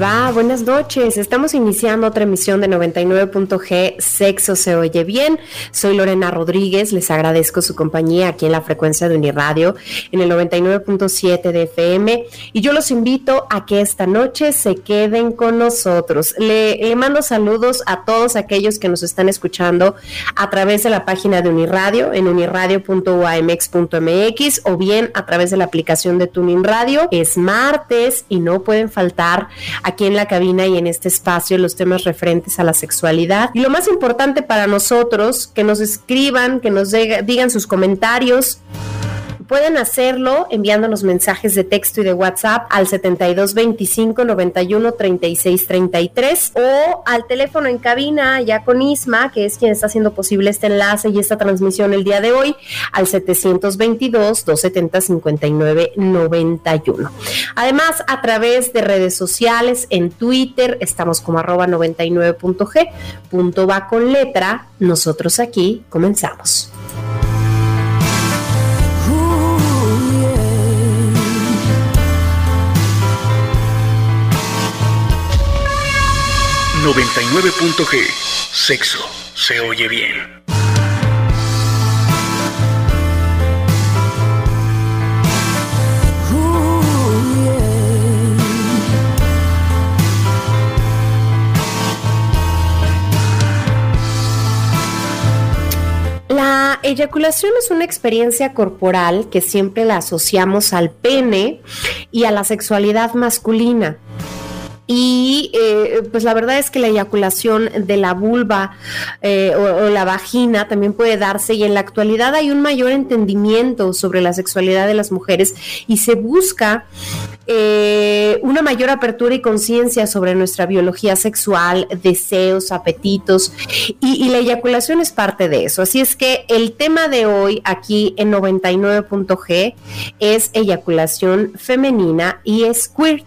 Va? Buenas noches. Estamos iniciando otra emisión de 99.g Sexo se oye bien. Soy Lorena Rodríguez. Les agradezco su compañía aquí en la frecuencia de Uniradio en el 99.7 de FM. Y yo los invito a que esta noche se queden con nosotros. Le, mando saludos a todos aquellos que nos están escuchando a través de la página de Uniradio en uniradio.uamx.mx o bien a través de la aplicación de Tuning Radio. Es martes y no pueden faltar aquí en la cabina y en este espacio los temas referentes a la sexualidad. Y lo más importante para nosotros, que nos escriban, que nos digan sus comentarios Pueden hacerlo enviándonos mensajes de texto y de WhatsApp al 7225 91 36 33 o al teléfono en cabina ya con Isma, que es quien está haciendo posible este enlace y esta transmisión el día de hoy, al 722 270 59 91. Además, a través de redes sociales, en Twitter, estamos como arroba 99.g, punto va con letra. Nosotros aquí comenzamos. 99.g. Sexo se oye bien. La eyaculación es una experiencia corporal que siempre la asociamos al pene y a la sexualidad masculina. Y eh, pues la verdad es que la eyaculación de la vulva eh, o, la vagina también puede darse y en la actualidad hay un mayor entendimiento sobre la sexualidad de las mujeres y se busca eh, una mayor apertura y conciencia sobre nuestra biología sexual, deseos, apetitos y, la eyaculación es parte de eso. Así es que el tema de hoy aquí en 99.g es eyaculación femenina y squirt.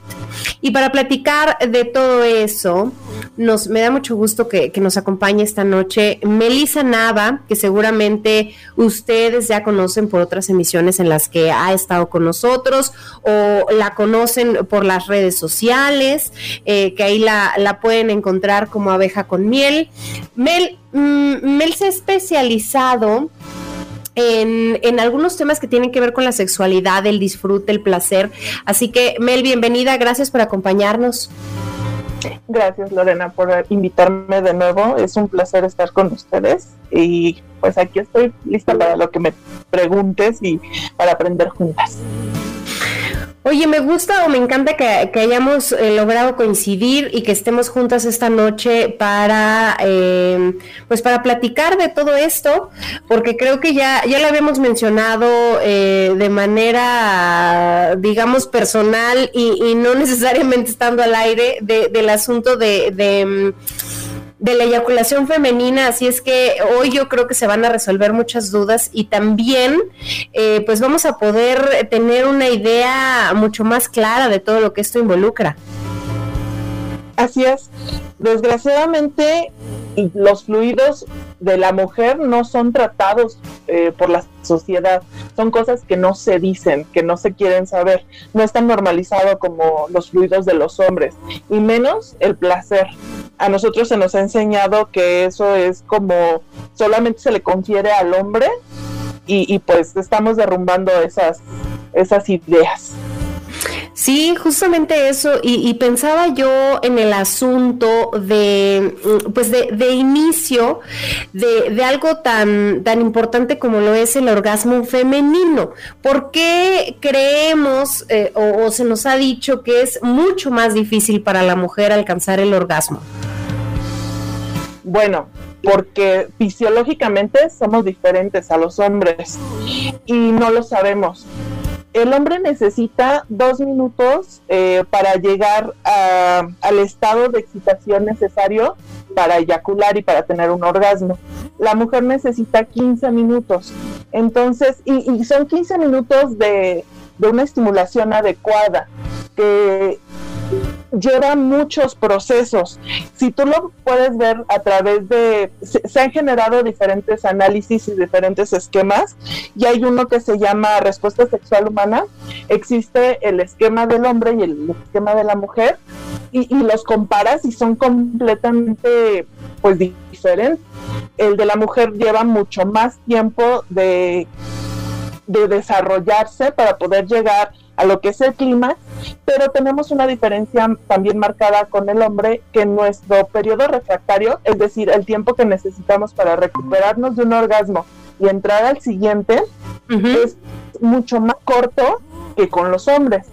Y para platicar de todo eso, nos, me da mucho gusto que, nos acompañe esta noche Melisa Nava, que seguramente ustedes ya conocen por otras emisiones en las que ha estado con nosotros o la conocen por las redes sociales, eh, que ahí la, pueden encontrar como abeja con miel. Mel, mm, Mel se ha especializado en, en, algunos temas que tienen que ver con la sexualidad, el disfrute, el placer. Así que, Mel, bienvenida, gracias por acompañarnos. Gracias Lorena por invitarme de nuevo. Es un placer estar con ustedes y pues aquí estoy lista para lo que me preguntes y para aprender juntas. Oye, me gusta o me encanta que, hayamos eh, logrado coincidir y que estemos juntas esta noche para, eh, pues para platicar de todo esto, porque creo que ya, ya lo habíamos mencionado eh, de manera, digamos, personal y, no necesariamente estando al aire del asunto de, de mm, de la eyaculación femenina, así es que hoy yo creo que se van a resolver muchas dudas y también eh, pues vamos a poder tener una idea mucho más clara de todo lo que esto involucra. Así es. Desgraciadamente los fluidos de la mujer no son tratados eh, por la sociedad, son cosas que no se dicen, que no se quieren saber, no es tan normalizado como los fluidos de los hombres, y menos el placer. A nosotros se nos ha enseñado que eso es como solamente se le confiere al hombre y, y pues estamos derrumbando esas, esas ideas. Sí, justamente eso, y, pensaba yo en el asunto de, mm, pues de, inicio de, algo tan, tan importante como lo es el orgasmo femenino. ¿Por qué creemos eh, o se nos ha dicho que es mucho más difícil para la mujer alcanzar el orgasmo? Bueno, porque fisiológicamente somos diferentes a los hombres y no lo sabemos el hombre necesita dos minutos eh, para llegar al estado de excitación necesario para eyacular y para tener un orgasmo. La mujer necesita 15 minutos. Entonces, y, son 15 minutos de, de una estimulación adecuada que lleva muchos procesos. Si tú lo puedes ver a través de, se, han generado diferentes análisis y diferentes esquemas, y hay uno que se llama respuesta sexual humana. Existe el esquema del hombre y el esquema de la mujer, y, los comparas y son completamente pues diferentes. El de la mujer lleva mucho más tiempo de, de desarrollarse para poder llegar a lo que es el clima, pero tenemos una diferencia también marcada con el hombre que nuestro periodo refractario, es decir, el tiempo que necesitamos para recuperarnos de un orgasmo y entrar al siguiente, es mucho más corto que con los hombres.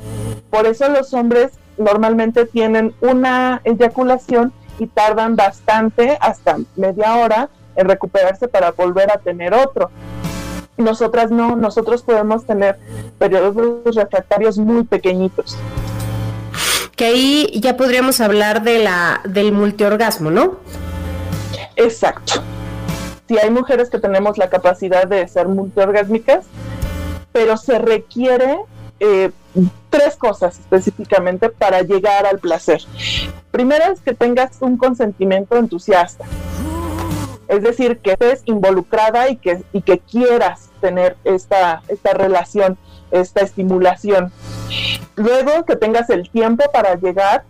Por eso los hombres normalmente tienen una eyaculación y tardan bastante, hasta media hora, en recuperarse para volver a tener otro. Nosotras no, nosotros podemos tener periodos refractarios muy pequeñitos. Que ahí ya podríamos hablar de la, del multiorgasmo, ¿no? Exacto. Sí, hay mujeres que tenemos la capacidad de ser multiorgásmicas, pero se requiere eh, tres cosas específicamente para llegar al placer. Primero es que tengas un consentimiento entusiasta. Es decir, que estés involucrada y que, y que quieras tener esta, esta relación, esta estimulación. Luego que tengas el tiempo para llegar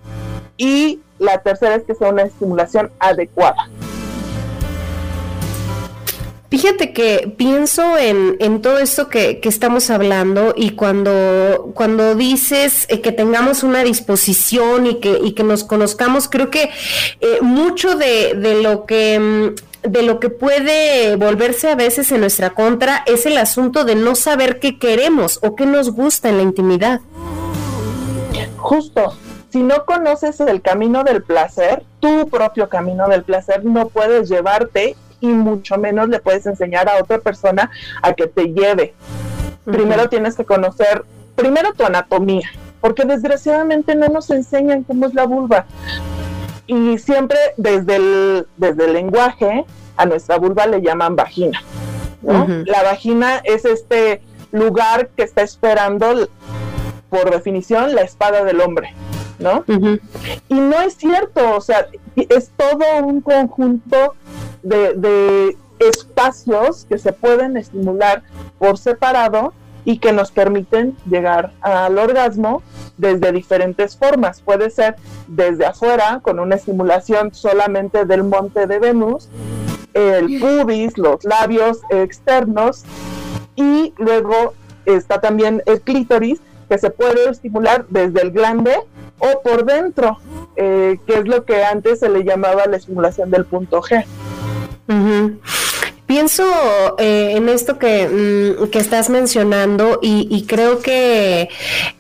y la tercera es que sea una estimulación adecuada. Fíjate que pienso en, en todo esto que, que, estamos hablando y cuando, cuando dices eh, que tengamos una disposición y que, y que nos conozcamos, creo que eh, mucho de, de, lo que mm, de lo que puede volverse a veces en nuestra contra es el asunto de no saber qué queremos o qué nos gusta en la intimidad. Justo, si no conoces el camino del placer, tu propio camino del placer, no puedes llevarte y mucho menos le puedes enseñar a otra persona a que te lleve. Primero tienes que conocer, primero tu anatomía, porque desgraciadamente no nos enseñan cómo es la vulva y siempre desde el, desde el lenguaje a nuestra vulva le llaman vagina. La vagina es este lugar que está esperando, por definición, la espada del hombre, ¿no? Y no es cierto, o sea, es todo un conjunto de, de espacios que se pueden estimular por separado y que nos permiten llegar al orgasmo desde diferentes formas. Puede ser desde afuera, con una estimulación solamente del monte de Venus, el pubis, los labios externos y luego está también el clítoris que se puede estimular desde el glande o por dentro, eh, que es lo que antes se le llamaba la estimulación del punto G. Pienso eh, en esto que, mm, que estás mencionando y, creo que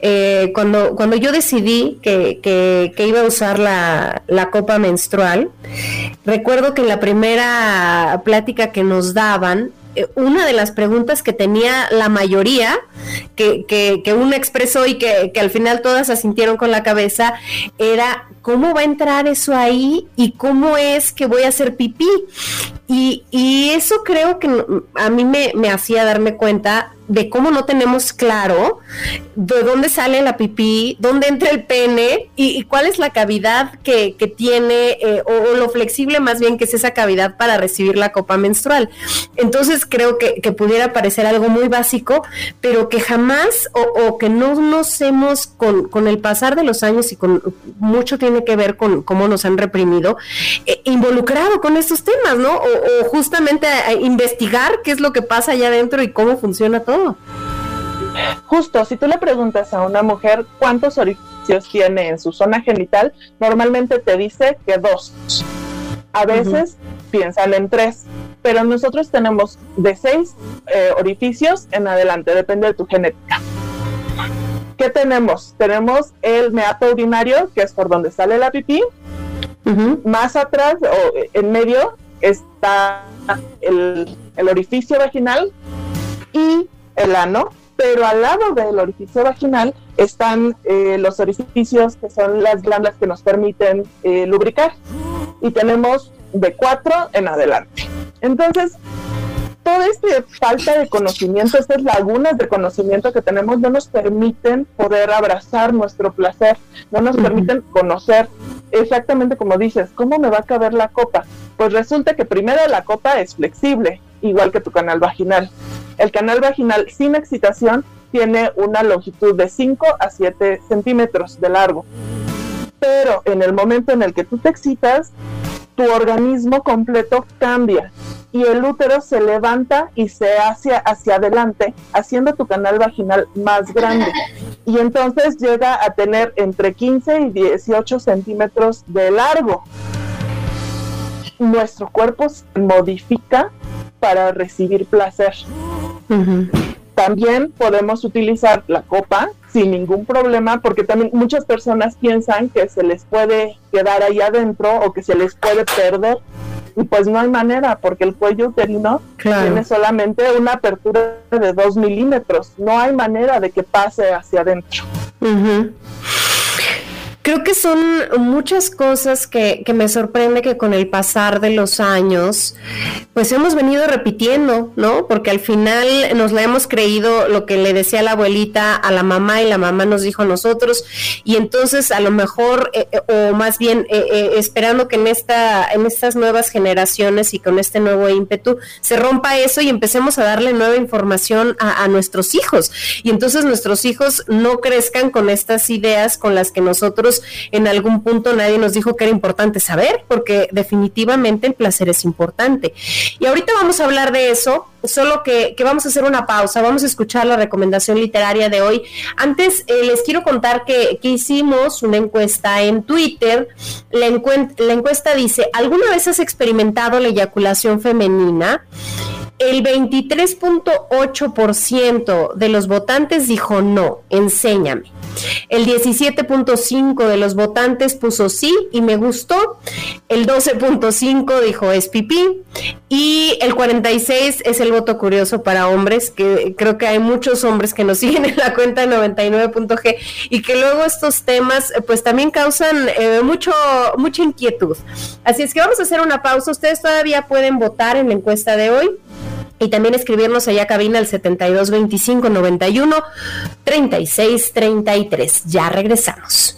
eh, cuando, cuando yo decidí que, que, iba a usar la, la, copa menstrual, recuerdo que en la primera plática que nos daban, eh, una de las preguntas que tenía la mayoría, que, que, que uno expresó y que, que al final todas asintieron con la cabeza, era cómo va a entrar eso ahí y cómo es que voy a hacer pipí. Y, y eso creo que a mí me, me hacía darme cuenta de cómo no tenemos claro de dónde sale la pipí, dónde entra el pene y, cuál es la cavidad que, tiene eh, o, lo flexible más bien que es esa cavidad para recibir la copa menstrual. Entonces creo que, pudiera parecer algo muy básico, pero que jamás o, que no nos hemos con, con, el pasar de los años y con mucho tiene que ver con cómo nos han reprimido, eh, involucrado con estos temas, ¿no? O, justamente investigar qué es lo que pasa allá adentro y cómo funciona todo. Justo, si tú le preguntas a una mujer cuántos orificios tiene en su zona genital, normalmente te dice que dos. A veces piensan en tres, pero nosotros tenemos de seis eh, orificios en adelante, depende de tu genética. ¿Qué tenemos? Tenemos el meato urinario, que es por donde sale la pipí. Más atrás o en medio está el, el orificio vaginal y el ano, pero al lado del orificio vaginal están eh, los orificios que son las glándulas que nos permiten eh, lubricar. Y tenemos de cuatro en adelante. Entonces, toda esta falta de conocimiento, estas lagunas de conocimiento que tenemos no nos permiten poder abrazar nuestro placer, no nos permiten conocer exactamente como dices, ¿cómo me va a caber la copa? Pues resulta que primero la copa es flexible, igual que tu canal vaginal. El canal vaginal sin excitación tiene una longitud de 5 a 7 centímetros de largo. Pero en el momento en el que tú te excitas, tu organismo completo cambia y el útero se levanta y se hace hacia adelante, haciendo tu canal vaginal más grande. Y entonces llega a tener entre 15 y 18 centímetros de largo. Nuestro cuerpo se modifica para recibir placer. También podemos utilizar la copa sin ningún problema, porque también muchas personas piensan que se les puede quedar ahí adentro o que se les puede perder. Y pues no hay manera, porque el cuello uterino tiene solamente una apertura de 2 milímetros. No hay manera de que pase hacia adentro. Creo que son muchas cosas que, que, me sorprende que con el pasar de los años, pues hemos venido repitiendo, ¿no? Porque al final nos la hemos creído lo que le decía la abuelita a la mamá y la mamá nos dijo a nosotros, y entonces a lo mejor, eh, eh, o más bien eh, esperando que en, esta, en estas nuevas generaciones y con este nuevo ímpetu se rompa eso y empecemos a darle nueva información a, a nuestros hijos. Y entonces nuestros hijos no crezcan con estas ideas con las que nosotros en algún punto nadie nos dijo que era importante saber, porque definitivamente el placer es importante. Y ahorita vamos a hablar de eso, solo que, vamos a hacer una pausa, vamos a escuchar la recomendación literaria de hoy. Antes eh, les quiero contar que, hicimos una encuesta en Twitter. La, la encuesta dice, ¿alguna vez has experimentado la eyaculación femenina? El 23.8% de los votantes dijo no, enséñame. El 17.5 de los votantes puso sí y me gustó. El 12.5 dijo es pipí. Y el 46 es el voto curioso para hombres, que creo que hay muchos hombres que nos siguen en la cuenta 99.g y que luego estos temas eh, pues también causan eh, mucho, mucha inquietud. Así es que vamos a hacer una pausa. Ustedes todavía pueden votar en la encuesta de hoy y también escribirnos allá cabina al 72 25 91 36 33. Ya regresamos.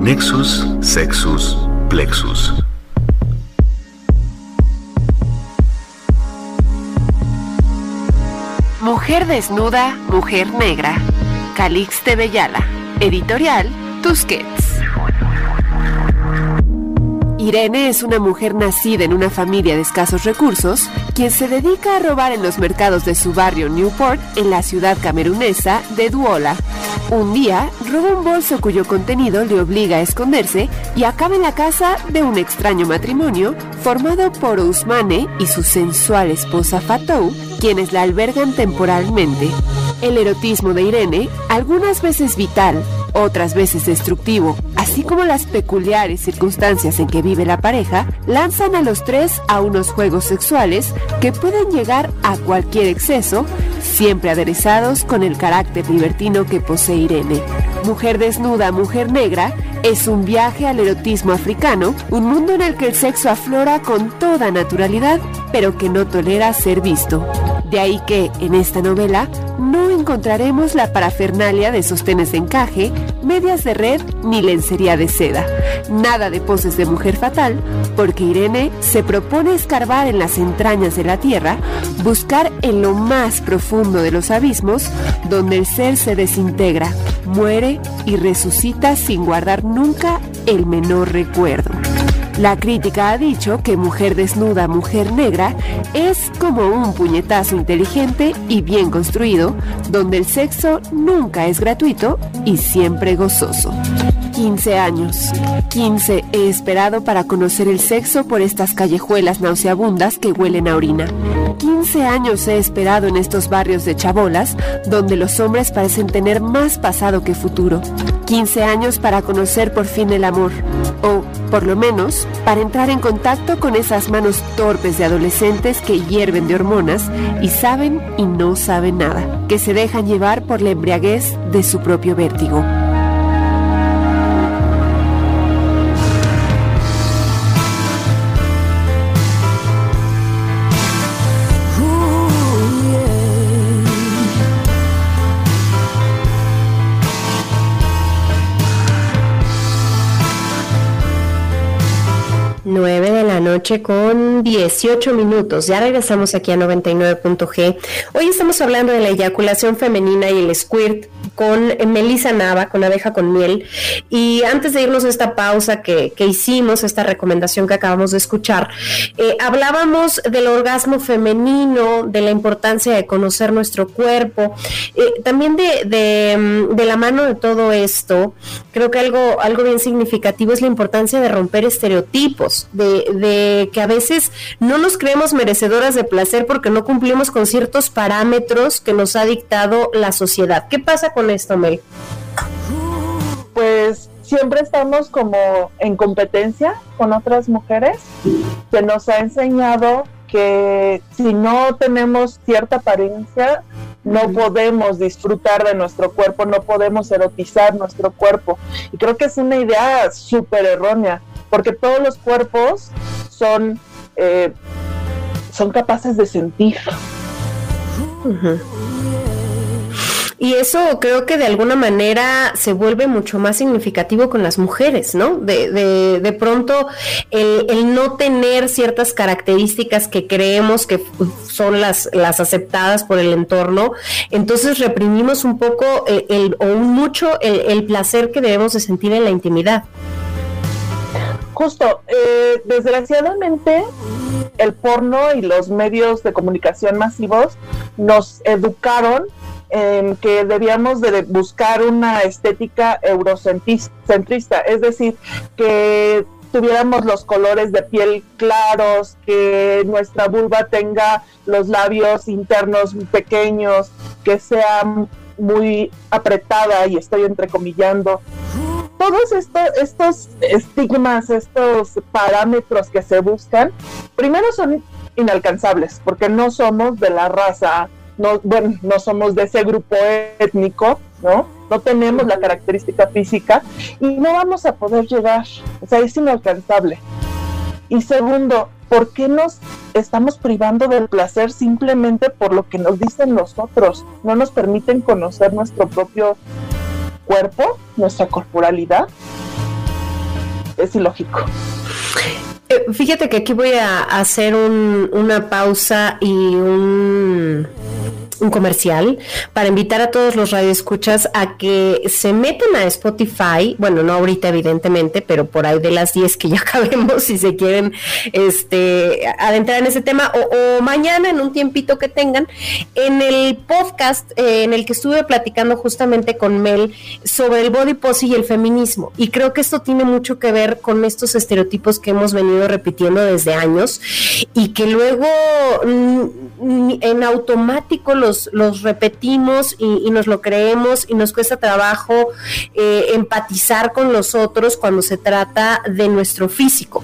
Nexus, Sexus, Plexus. Mujer desnuda, mujer negra Calixte Bellala. Editorial Tusquets. Irene es una mujer nacida en una familia de escasos recursos, quien se dedica a robar en los mercados de su barrio Newport, en la ciudad camerunesa de Duola. Un día, roba un bolso cuyo contenido le obliga a esconderse y acaba en la casa de un extraño matrimonio formado por Ousmane y su sensual esposa Fatou, quienes la albergan temporalmente. El erotismo de Irene, algunas veces vital, otras veces destructivo, así como las peculiares circunstancias en que vive la pareja, lanzan a los tres a unos juegos sexuales que pueden llegar a cualquier exceso, siempre aderezados con el carácter libertino que posee Irene. Mujer desnuda, mujer negra, es un viaje al erotismo africano, un mundo en el que el sexo aflora con toda naturalidad, pero que no tolera ser visto. De ahí que, en esta novela, no encontraremos la parafernalia de sostenes de encaje, medias de red ni lencería de seda. Nada de poses de mujer fatal, porque Irene se propone escarbar en las entrañas de la tierra, buscar en lo más profundo de los abismos, donde el ser se desintegra, muere y resucita sin guardar nunca el menor recuerdo. La crítica ha dicho que Mujer Desnuda, Mujer Negra es como un puñetazo inteligente y bien construido, donde el sexo nunca es gratuito y siempre gozoso. 15 años. 15 he esperado para conocer el sexo por estas callejuelas nauseabundas que huelen a orina. 15 años he esperado en estos barrios de chabolas, donde los hombres parecen tener más pasado que futuro. 15 años para conocer por fin el amor, o, por lo menos, para entrar en contacto con esas manos torpes de adolescentes que hierven de hormonas y saben y no saben nada, que se dejan llevar por la embriaguez de su propio vértigo. Noche con 18 minutos. Ya regresamos aquí a 99.g. Hoy estamos hablando de la eyaculación femenina y el squirt con Melissa Nava, con abeja con miel. Y antes de irnos a esta pausa que, hicimos, esta recomendación que acabamos de escuchar, eh, hablábamos del orgasmo femenino, de la importancia de conocer nuestro cuerpo, eh, también de, mm, de, la mano de todo esto, creo que algo, algo bien significativo es la importancia de romper estereotipos, de, de que a veces no nos creemos merecedoras de placer porque no cumplimos con ciertos parámetros que nos ha dictado la sociedad. ¿Qué pasa con esto, Mel? Pues siempre estamos como en competencia con otras mujeres. Se nos ha enseñado que si no tenemos cierta apariencia, no podemos disfrutar de nuestro cuerpo, no podemos erotizar nuestro cuerpo. Y creo que es una idea súper errónea, porque todos los cuerpos son, eh, son capaces de sentir. Y eso creo que de alguna manera se vuelve mucho más significativo con las mujeres, ¿no? De, de, de pronto el, no tener ciertas características que creemos que son las, las aceptadas por el entorno, entonces reprimimos un poco eh, el, o mucho el, el placer que debemos de sentir en la intimidad. Justo, eh, desgraciadamente el porno y los medios de comunicación masivos nos educaron en que debíamos de buscar una estética eurocentrista, es decir, que tuviéramos los colores de piel claros, que nuestra vulva tenga los labios internos pequeños, que sea muy apretada y estoy entrecomillando. Todos estos, estos estigmas, estos parámetros que se buscan, primero son inalcanzables, porque no somos de la raza no, bueno, no somos de ese grupo étnico, ¿no? No tenemos la característica física y no vamos a poder llegar, o sea, es inalcanzable. Y segundo, ¿por qué nos estamos privando del placer simplemente por lo que nos dicen los otros? No nos permiten conocer nuestro propio cuerpo, nuestra corporalidad. Es ilógico. Eh, fíjate que aquí voy a hacer una pausa y un un comercial para invitar a todos los radioescuchas a que se metan a Spotify, bueno, no ahorita evidentemente, pero por ahí de las 10 que ya acabemos si se quieren este adentrar en ese tema o, mañana en un tiempito que tengan en el podcast eh, en el que estuve platicando justamente con Mel sobre el body pose y el feminismo. Y creo que esto tiene mucho que ver con estos estereotipos que hemos venido repitiendo desde años y que luego mm, en automático los los, repetimos y, nos lo creemos y nos cuesta trabajo eh, empatizar con los otros cuando se trata de nuestro físico.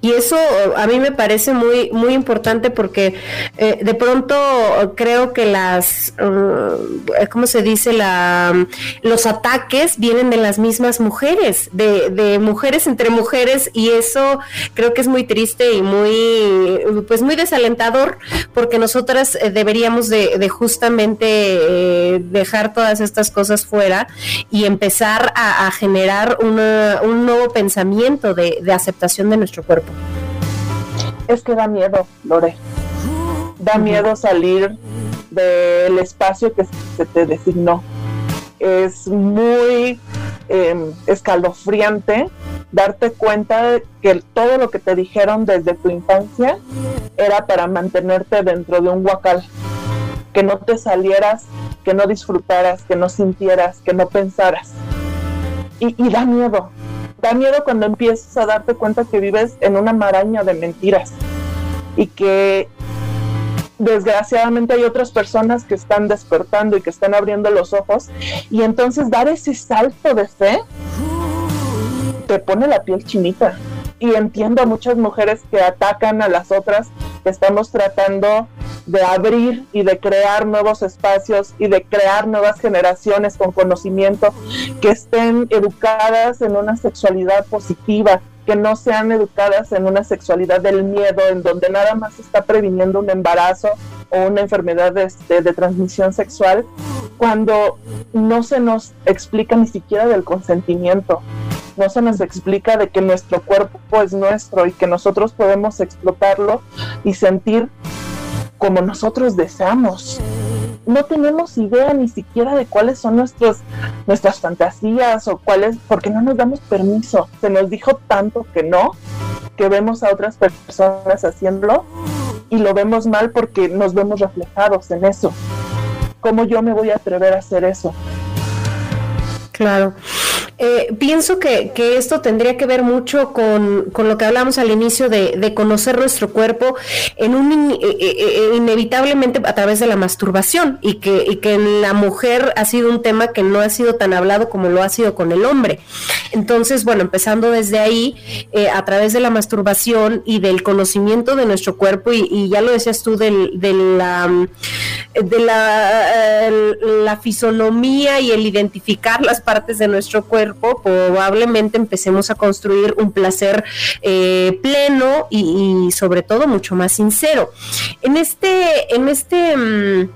Y eso a mí me parece muy, muy importante porque eh, de pronto creo que las, uh, ¿cómo se dice? La, los ataques vienen de las mismas mujeres, de, de, mujeres entre mujeres y eso creo que es muy triste y muy, pues muy desalentador porque nosotras eh, deberíamos de, justamente eh, dejar todas estas cosas fuera y empezar a, generar un nuevo pensamiento de aceptación de nuestro cuerpo. Es que da miedo, Lore. Da miedo salir del espacio que se te designó. Es muy em, escalofriante darte cuenta de que todo lo que te dijeron desde tu infancia era para mantenerte dentro de un huacal, que no te salieras, que no disfrutaras, que no sintieras, que no pensaras. y da miedo, da miedo cuando empiezas a darte cuenta que vives en una maraña de mentiras y que desgraciadamente hay otras personas que están despertando y que están abriendo los ojos y entonces dar ese salto de fe te pone la piel chinita. Y entiendo a muchas mujeres que atacan a las otras que estamos tratando de abrir y de crear nuevos espacios y de crear nuevas generaciones con conocimiento que estén educadas en una sexualidad positiva, que no sean educadas en una sexualidad del miedo, en donde nada más está previniendo un embarazo o una enfermedad de, este, de, transmisión sexual, cuando no se nos explica ni siquiera del consentimiento, no se nos explica de que nuestro cuerpo es nuestro y que nosotros podemos explotarlo y sentir como nosotros deseamos. No tenemos idea ni siquiera de cuáles son nuestros, nuestras fantasías o cuáles, porque no nos damos permiso. Se nos dijo tanto que no, que vemos a otras personas haciéndolo y lo vemos mal porque nos vemos reflejados en eso. ¿Cómo yo me voy a atrever a hacer eso? Claro. Eh, pienso que, esto tendría que ver mucho con, lo que hablamos al inicio de, conocer nuestro cuerpo en un eh, eh, inevitablemente a través de la masturbación y que, y que en la mujer ha sido un tema que no ha sido tan hablado como lo ha sido con el hombre. Entonces, bueno, empezando desde ahí, a través de la masturbación y del conocimiento de nuestro cuerpo, y, ya lo decías tú, del, de la, de la, la fisonomía y el identificar las partes de nuestro cuerpo, probablemente empecemos a construir un placer eh, pleno y, sobre todo mucho más sincero. En este, en este mm,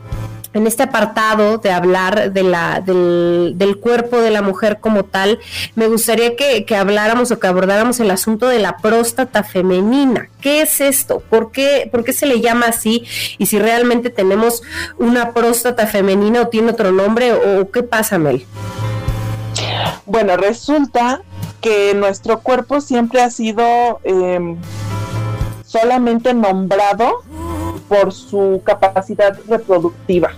en este apartado de hablar de la, del, cuerpo de la mujer como tal, me gustaría que, habláramos o que abordáramos el asunto de la próstata femenina. ¿Qué es esto? ¿Por qué, ¿Por qué se le llama así? Y si realmente tenemos una próstata femenina o tiene otro nombre o qué pasa, Mel. Bueno, resulta que nuestro cuerpo siempre ha sido em, solamente nombrado por su capacidad reproductiva.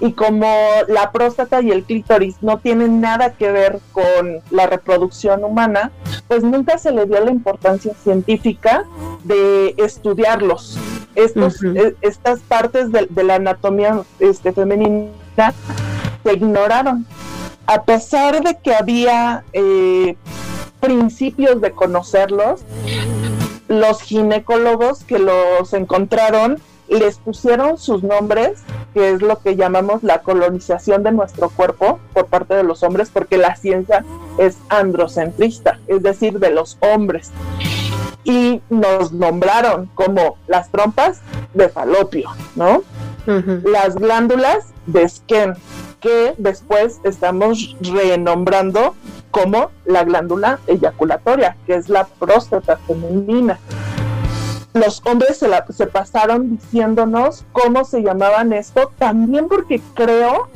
Y como la próstata y el clítoris no tienen nada que ver con la reproducción humana, pues nunca se le dio la importancia científica de estudiarlos. Estos, e, estas partes de, la anatomía este, femenina se ignoraron a pesar de que había eh, principios de conocerlos, los ginecólogos que los encontraron les pusieron sus nombres, que es lo que llamamos la colonización de nuestro cuerpo por parte de los hombres, porque la ciencia es androcentrista, es decir, de los hombres. Y nos nombraron como las trompas de falopio, ¿no? Las glándulas de Skene, que después estamos renombrando como la glándula eyaculatoria, que es la próstata femenina. Los hombres se, se pasaron diciéndonos cómo se llamaban esto, también porque creo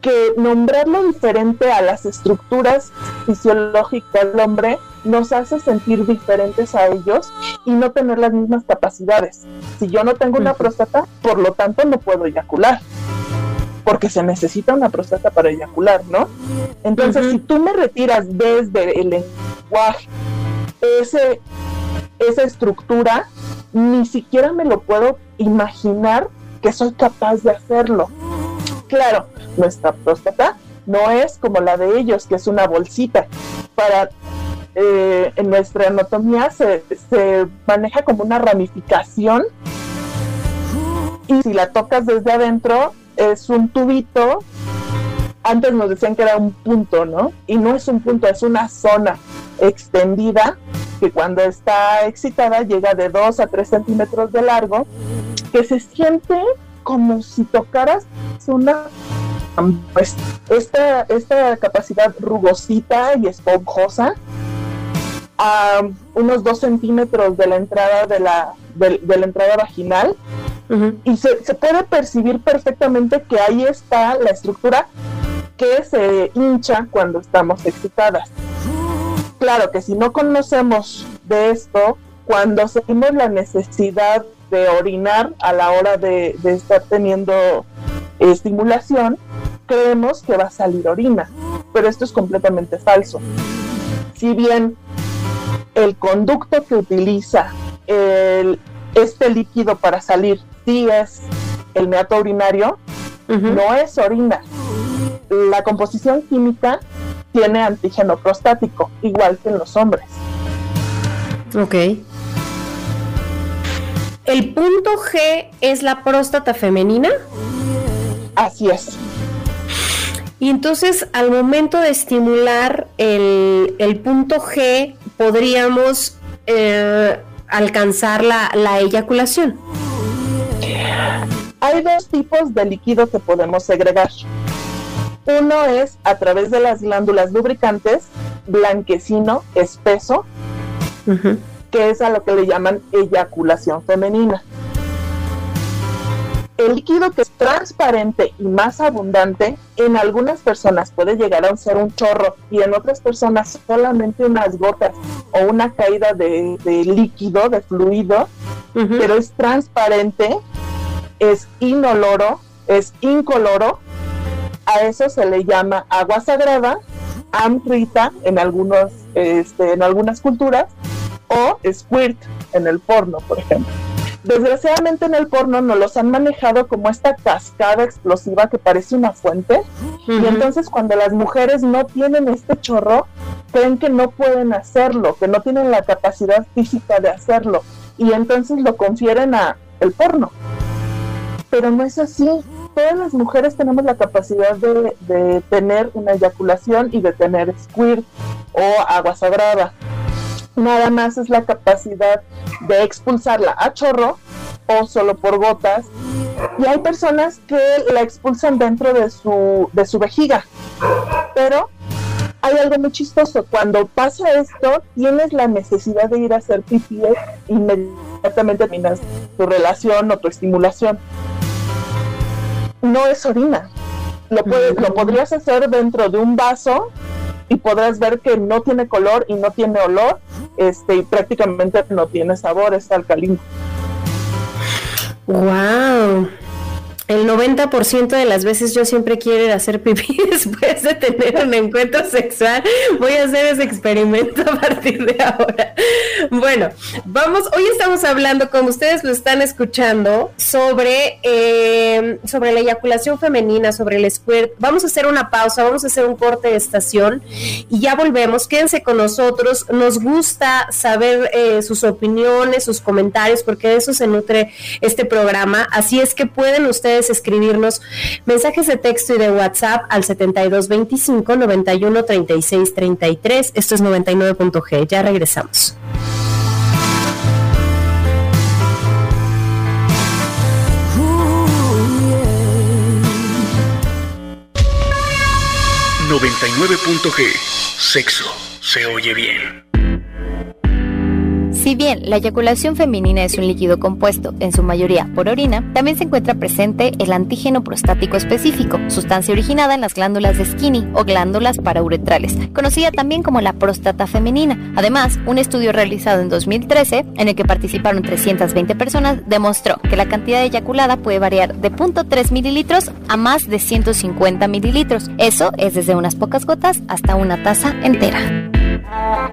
que nombrarlo diferente a las estructuras fisiológicas del hombre nos hace sentir diferentes a ellos y no tener las mismas capacidades. Si yo no tengo una próstata, por lo tanto no puedo eyacular porque se necesita una próstata para eyacular, ¿no? Entonces, si tú me retiras desde el lenguaje ese, esa estructura, ni siquiera me lo puedo imaginar que soy capaz de hacerlo. Claro, nuestra próstata no es como la de ellos, que es una bolsita. Para eh, en nuestra anatomía se, se maneja como una ramificación y si la tocas desde adentro es un tubito. Antes nos decían que era un punto, ¿no? Y no es un punto, es una zona extendida que cuando está excitada llega de 2 a 3 centímetros de largo, que se siente como si tocaras una pues, esta, esta capacidad rugosita y esponjosa a unos 2 centímetros de la entrada de la, de, la entrada vaginal y se, se, puede percibir perfectamente que ahí está la estructura que se hincha cuando estamos excitadas. Claro que si no conocemos de esto, cuando sentimos la necesidad de orinar a la hora de, de estar teniendo estimulación, creemos que va a salir orina, pero esto es completamente falso. Si bien el conducto que utiliza el, este líquido para salir sí es el meato urinario, no es orina. La composición química tiene antígeno prostático, igual que en los hombres. Ok. ¿El punto G es la próstata femenina? Así es. Y entonces al momento de estimular el, el punto G podríamos eh, alcanzar la, la eyaculación. Hay dos tipos de líquido que podemos segregar. Uno es a través de las glándulas lubricantes, blanquecino, espeso, que es a lo que le llaman eyaculación femenina. El líquido que es transparente y más abundante, en algunas personas puede llegar a ser un chorro y en otras personas solamente unas gotas o una caída de, líquido, de fluido, pero es transparente, es inoloro, es incoloro. A eso se le llama agua sagrada, amrita en, algunos, este, en algunas culturas, o squirt en el porno, por ejemplo. Desgraciadamente en el porno nos los han manejado como esta cascada explosiva que parece una fuente y entonces cuando las mujeres no tienen este chorro creen que no pueden hacerlo, que no tienen la capacidad física de hacerlo y entonces lo confieren a el porno. Pero no es así. Todas las mujeres tenemos la capacidad de, de tener una eyaculación y de tener squirt o agua sagrada nada más es la capacidad de expulsarla a chorro o solo por gotas. Y hay personas que la expulsan dentro de su, de su vejiga. Pero hay algo muy chistoso. Cuando pasa esto, tienes la necesidad de ir a hacer pipí inmediatamente terminas tu relación o tu estimulación. No es orina. Lo, puedes, lo podrías hacer dentro de un vaso y podrás ver que no tiene color y no tiene olor este, y prácticamente no tiene sabor, es alcalino. Wow el 90% de las veces yo siempre quiero hacer pipí después de tener un encuentro sexual. Voy a hacer ese experimento a partir de ahora. Bueno, vamos, hoy estamos hablando, como ustedes lo están escuchando, sobre, eh, sobre la eyaculación femenina, sobre el squirt. Vamos a hacer una pausa, vamos a hacer un corte de estación y ya volvemos. Quédense con nosotros. Nos gusta saber eh, sus opiniones, sus comentarios, porque de eso se nutre este programa. Así es que pueden ustedes escribirnos mensajes de texto y de WhatsApp al 7225 91 36 33. Esto es 99.g. Ya regresamos. ...99.g... Sexo se oye bien. Si bien la eyaculación femenina es un líquido compuesto, en su mayoría por orina, también se encuentra presente el antígeno prostático específico, sustancia originada en las glándulas de Skinny o glándulas parauretrales, conocida también como la próstata femenina. Además, un estudio realizado en 2013, en el que participaron 320 personas, demostró que la cantidad eyaculada puede variar de 0.3 mililitros a más de 150 mililitros. Eso es desde unas pocas gotas hasta una taza entera.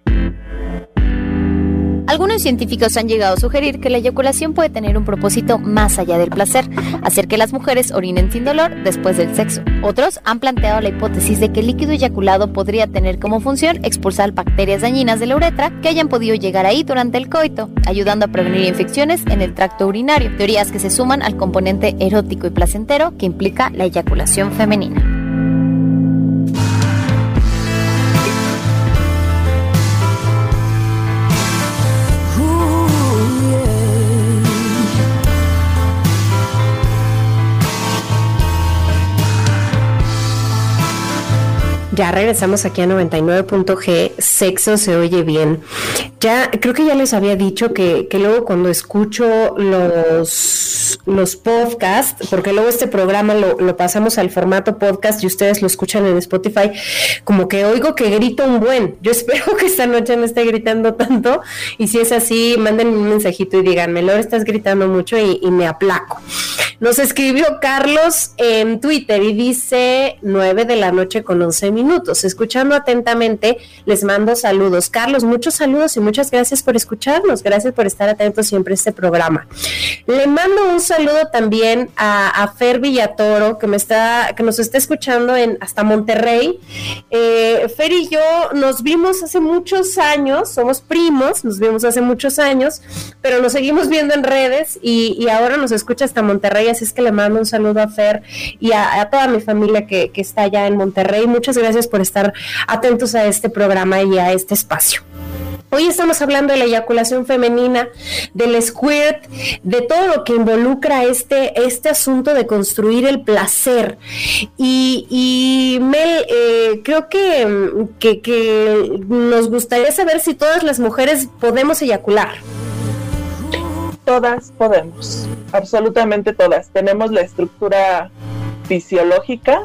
Algunos científicos han llegado a sugerir que la eyaculación puede tener un propósito más allá del placer, hacer que las mujeres orinen sin dolor después del sexo. Otros han planteado la hipótesis de que el líquido eyaculado podría tener como función expulsar bacterias dañinas de la uretra que hayan podido llegar ahí durante el coito, ayudando a prevenir infecciones en el tracto urinario, teorías que se suman al componente erótico y placentero que implica la eyaculación femenina. Ya regresamos aquí a 99.g, sexo se oye bien. Ya creo que ya les había dicho que, que luego cuando escucho los, los podcasts, porque luego este programa lo, lo, pasamos al formato podcast y ustedes lo escuchan en Spotify, como que oigo que grito un buen. Yo espero que esta noche no esté gritando tanto y si es así, mándenme un mensajito y díganme, Lore, estás gritando mucho y, y me aplaco. Nos escribió Carlos en Twitter y dice 9 de la noche con 11 minutos. Escuchando atentamente, les mando saludos. Carlos, muchos saludos y muchas gracias por escucharnos. Gracias por estar atentos siempre a este programa. Le mando un saludo también a, a Fer Villatoro, que me está, que nos está escuchando en hasta Monterrey. Eh, Fer y yo nos vimos hace muchos años, somos primos, nos vimos hace muchos años, pero nos seguimos viendo en redes y, y ahora nos escucha hasta Monterrey, es que le mando un saludo a Fer y a, toda mi familia que, está allá en Monterrey. Muchas gracias por estar atentos a este programa y a este espacio. Hoy estamos hablando de la eyaculación femenina, del squirt, de todo lo que involucra este, este asunto de construir el placer. Y, Mel, eh, creo que, que nos gustaría saber si todas las mujeres podemos eyacular. Todas podemos, absolutamente todas. Tenemos la estructura fisiológica,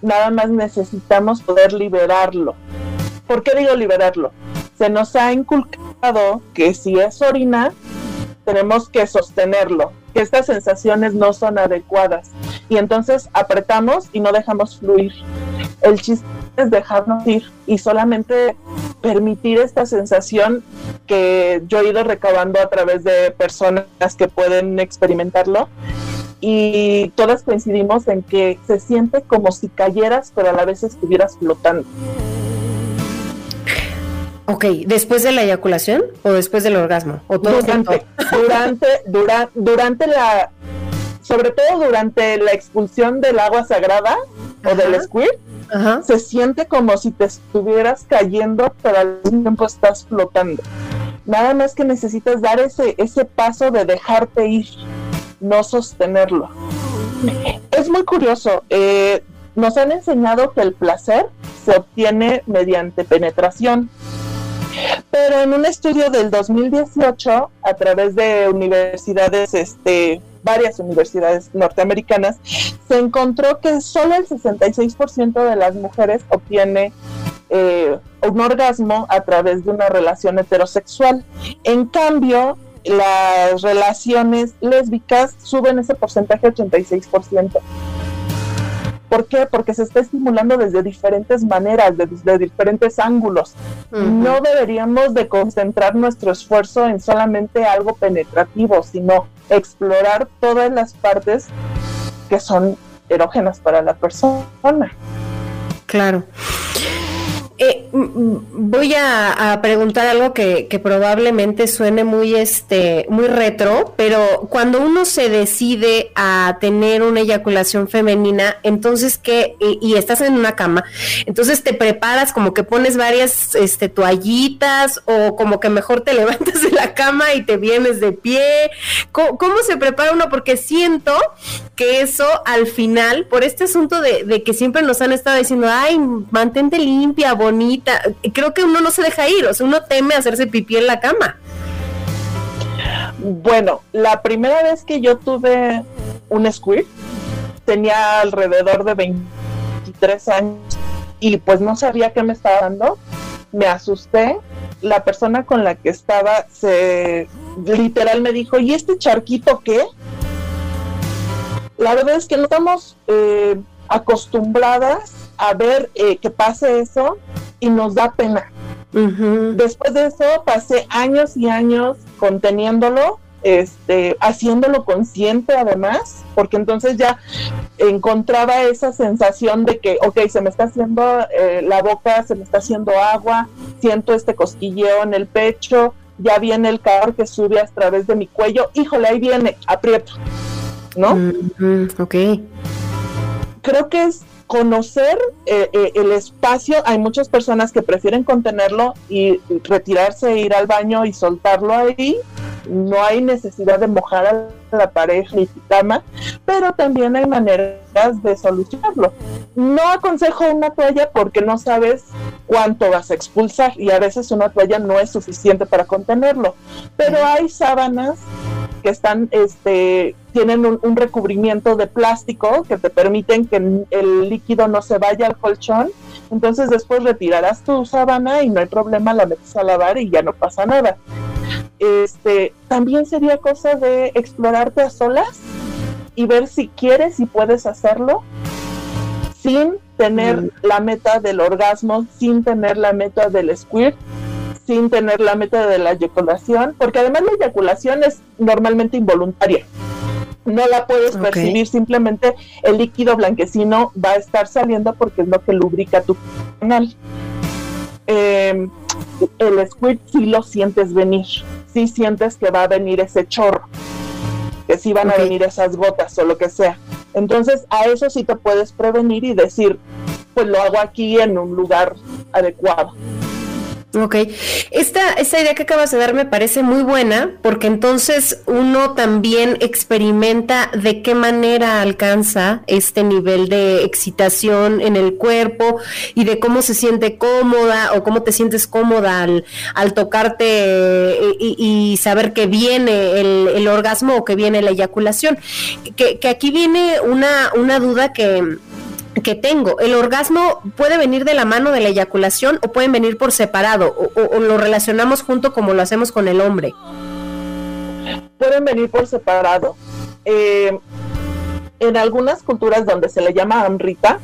nada más necesitamos poder liberarlo. ¿Por qué digo liberarlo? Se nos ha inculcado que si es orina, tenemos que sostenerlo, que estas sensaciones no son adecuadas. Y entonces apretamos y no dejamos fluir. El chiste es dejarnos ir y solamente permitir esta sensación que yo he ido recabando a través de personas que pueden experimentarlo y todas coincidimos en que se siente como si cayeras, pero a la vez estuvieras flotando. Ok, ¿después de la eyaculación o después del orgasmo? ¿O todo durante, durante, dura, durante la, sobre todo durante la expulsión del agua sagrada Ajá. o del squirt, Ajá. se siente como si te estuvieras cayendo, pero al mismo tiempo estás flotando. Nada más que necesitas dar ese, ese paso de dejarte ir no sostenerlo. Es muy curioso, eh, nos han enseñado que el placer se obtiene mediante penetración, pero en un estudio del 2018 a través de universidades, este, varias universidades norteamericanas, se encontró que solo el 66% de las mujeres obtiene eh, un orgasmo a través de una relación heterosexual. En cambio, las relaciones lésbicas suben ese porcentaje 86%. ¿Por qué? Porque se está estimulando desde diferentes maneras, desde diferentes ángulos. Uh -huh. No deberíamos de concentrar nuestro esfuerzo en solamente algo penetrativo, sino explorar todas las partes que son erógenas para la persona. Claro. Eh, voy a, preguntar algo que, que, probablemente suene muy este muy retro, pero cuando uno se decide a tener una eyaculación femenina, entonces que y, estás en una cama, entonces te preparas como que pones varias este toallitas o como que mejor te levantas de la cama y te vienes de pie. ¿Cómo, cómo se prepara uno? Porque siento que eso al final, por este asunto de, de que siempre nos han estado diciendo, ay, mantente limpia, bonita. Creo que uno no se deja ir, o sea, uno teme hacerse pipí en la cama. Bueno, la primera vez que yo tuve un squirt tenía alrededor de 23 años y pues no sabía qué me estaba dando. Me asusté. La persona con la que estaba se literal me dijo, ¿y este charquito qué? la verdad es que no estamos eh, acostumbradas a ver eh, que pase eso y nos da pena. Después de eso pasé años y años conteniéndolo, este, haciéndolo consciente además, porque entonces ya encontraba esa sensación de que, ok, se me está haciendo eh, la boca, se me está haciendo agua, siento este cosquilleo en el pecho, ya viene el calor que sube a través de mi cuello, híjole, ahí viene, aprieto, ¿no? ok. Creo que es conocer eh, eh, el espacio. Hay muchas personas que prefieren contenerlo y retirarse, ir al baño y soltarlo ahí. No hay necesidad de mojar a la pareja su cama, pero también hay maneras de solucionarlo. No aconsejo una toalla porque no sabes cuánto vas a expulsar y a veces una toalla no es suficiente para contenerlo, pero hay sábanas que están, este, tienen un, recubrimiento de plástico que te permiten que el líquido no se vaya al colchón. Entonces después retirarás tu sábana y no hay problema, la metes a lavar y ya no pasa nada. Este, también sería cosa de explorarte a solas y ver si quieres y puedes hacerlo sin tener mm. la meta del orgasmo, sin tener la meta del squirt, sin tener la meta de la eyaculación, porque además la eyaculación es normalmente involuntaria. No la puedes percibir, simplemente el líquido blanquecino va a estar saliendo porque es lo que lubrica tu canal. Em, el squirt sí lo sientes venir, sí sientes que va a venir ese chorro, que sí van a venir esas gotas o lo que sea. Entonces a eso sí te puedes prevenir y decir, pues lo hago aquí en un lugar adecuado. Ok, esta, esta idea que acabas de dar me parece muy buena porque entonces uno también experimenta de qué manera alcanza este nivel de excitación en el cuerpo y de cómo se siente cómoda o cómo te sientes cómoda al, al tocarte eh, y, saber que viene el, el, orgasmo o que viene la eyaculación. Que, que aquí viene una, una duda que que tengo. ¿El orgasmo puede venir de la mano de la eyaculación o pueden venir por separado o, lo relacionamos junto como lo hacemos con el hombre? Pueden venir por separado. Eh, en algunas culturas donde se le llama amrita,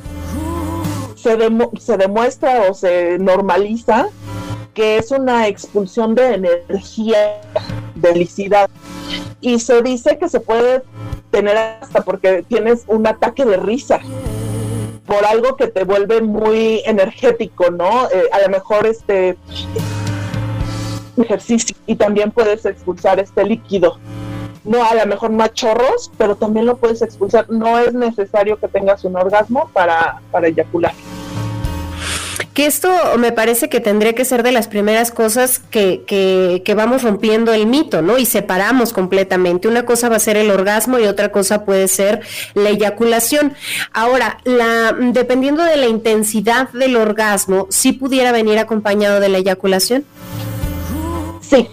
se, se demuestra o se normaliza que es una expulsión de energía, felicidad. Y se dice que se puede tener hasta porque tienes un ataque de risa por algo que te vuelve muy energético, ¿no? Eh, a lo mejor este ejercicio y también puedes expulsar este líquido. No, a lo mejor no a chorros, pero también lo puedes expulsar. No es necesario que tengas un orgasmo para, para eyacular que esto me parece que tendría que ser de las primeras cosas que, que, vamos rompiendo el mito, ¿no? Y separamos completamente. Una cosa va a ser el orgasmo y otra cosa puede ser la eyaculación. Ahora, la, dependiendo de la intensidad del orgasmo, ¿sí pudiera venir acompañado de la eyaculación? Sí.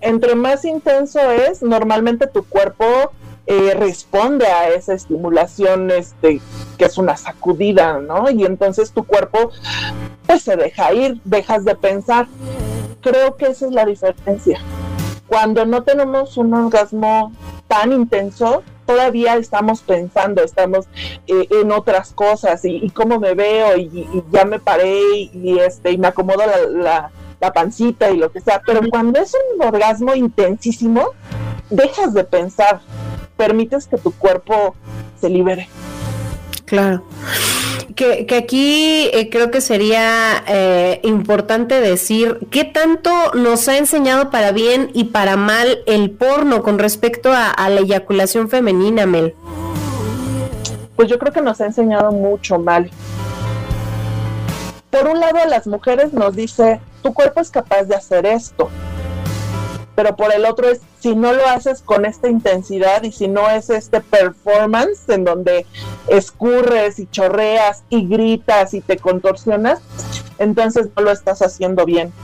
Entre más intenso es, normalmente tu cuerpo eh, responde a esa estimulación este, que es una sacudida, ¿no? Y entonces tu cuerpo pues se deja ir, dejas de pensar. Creo que esa es la diferencia. Cuando no tenemos un orgasmo tan intenso, todavía estamos pensando, estamos eh, en otras cosas y, cómo me veo y, ya me paré y, este y me acomodo la, la, pancita y lo que sea. Pero cuando es un orgasmo intensísimo, dejas de pensar, permites que tu cuerpo se libere. Claro. Que, aquí eh, creo que sería eh, importante decir qué tanto nos ha enseñado para bien y para mal el porno con respecto a, a la eyaculación femenina, Mel. Pues yo creo que nos ha enseñado mucho mal. Por un lado, a las mujeres nos dice, tu cuerpo es capaz de hacer esto pero por el otro es si no lo haces con esta intensidad y si no es este performance en donde escurres y chorreas y gritas y te contorsionas, entonces no lo estás haciendo bien.